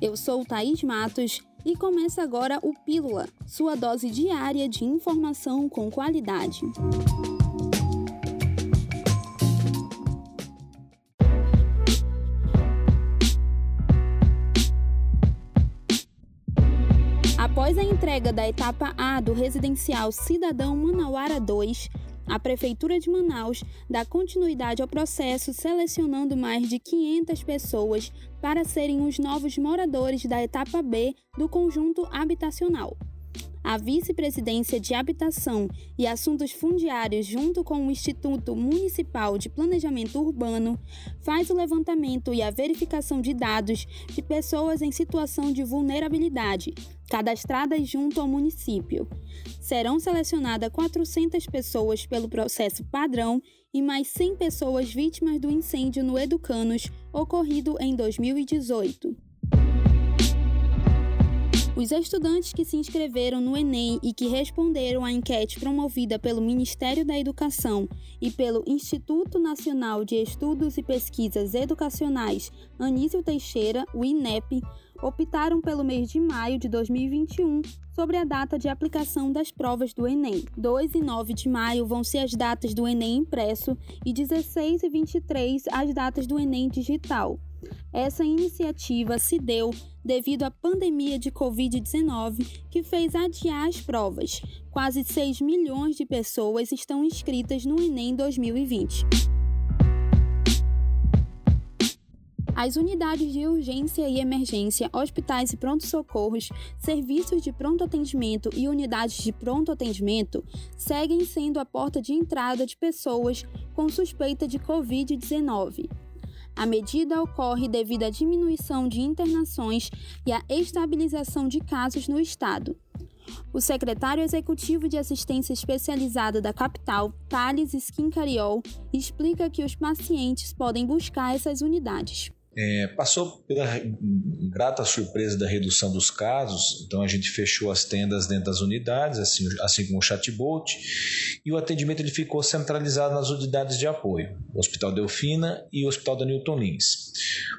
Eu sou Thaís Matos e começa agora o Pílula, sua dose diária de informação com qualidade. Após a entrega da etapa A do residencial Cidadão Manauara 2, a Prefeitura de Manaus dá continuidade ao processo selecionando mais de 500 pessoas para serem os novos moradores da etapa B do conjunto habitacional. A Vice-Presidência de Habitação e Assuntos Fundiários, junto com o Instituto Municipal de Planejamento Urbano, faz o levantamento e a verificação de dados de pessoas em situação de vulnerabilidade, cadastradas junto ao município. Serão selecionadas 400 pessoas pelo processo padrão e mais 100 pessoas vítimas do incêndio no Educanos ocorrido em 2018. Os estudantes que se inscreveram no Enem e que responderam à enquete promovida pelo Ministério da Educação e pelo Instituto Nacional de Estudos e Pesquisas Educacionais Anísio Teixeira, o INEP, optaram pelo mês de maio de 2021 sobre a data de aplicação das provas do Enem. 2 e 9 de maio vão ser as datas do Enem impresso e 16 e 23 as datas do Enem digital. Essa iniciativa se deu devido à pandemia de Covid-19, que fez adiar as provas. Quase 6 milhões de pessoas estão inscritas no Enem 2020. As unidades de urgência e emergência, hospitais e pronto-socorros, serviços de pronto atendimento e unidades de pronto atendimento seguem sendo a porta de entrada de pessoas com suspeita de Covid-19. A medida ocorre devido à diminuição de internações e à estabilização de casos no estado. O secretário executivo de assistência especializada da capital, Thales Skincariol, explica que os pacientes podem buscar essas unidades. É, passou pela grata surpresa da redução dos casos, então a gente fechou as tendas dentro das unidades, assim, assim como o chatbot, e o atendimento ele ficou centralizado nas unidades de apoio, o Hospital Delfina e o Hospital da Newton Lins.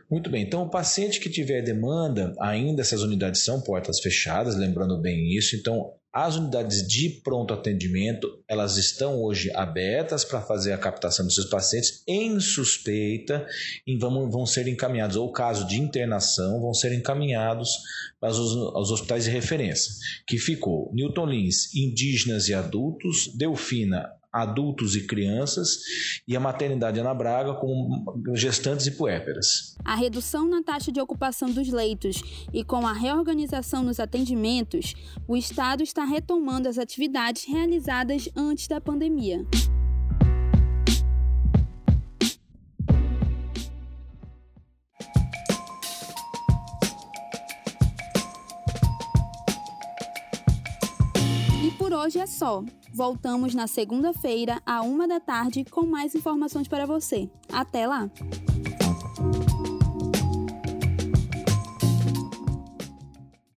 Muito bem, então o paciente que tiver demanda, ainda essas unidades são portas fechadas, lembrando bem isso, então as unidades de pronto atendimento, elas estão hoje abertas para fazer a captação desses pacientes em suspeita e vão, vão ser encaminhados, ou caso de internação, vão ser encaminhados para os, os hospitais de referência, que ficou Newton Lins, indígenas e adultos, Delfina, adultos e crianças, e a maternidade Ana Braga com gestantes e puérperas. A redução na taxa de ocupação dos leitos e com a reorganização nos atendimentos, o Estado está retomando as atividades realizadas antes da pandemia. Por hoje é só. Voltamos na segunda-feira, à uma da tarde, com mais informações para você. Até lá!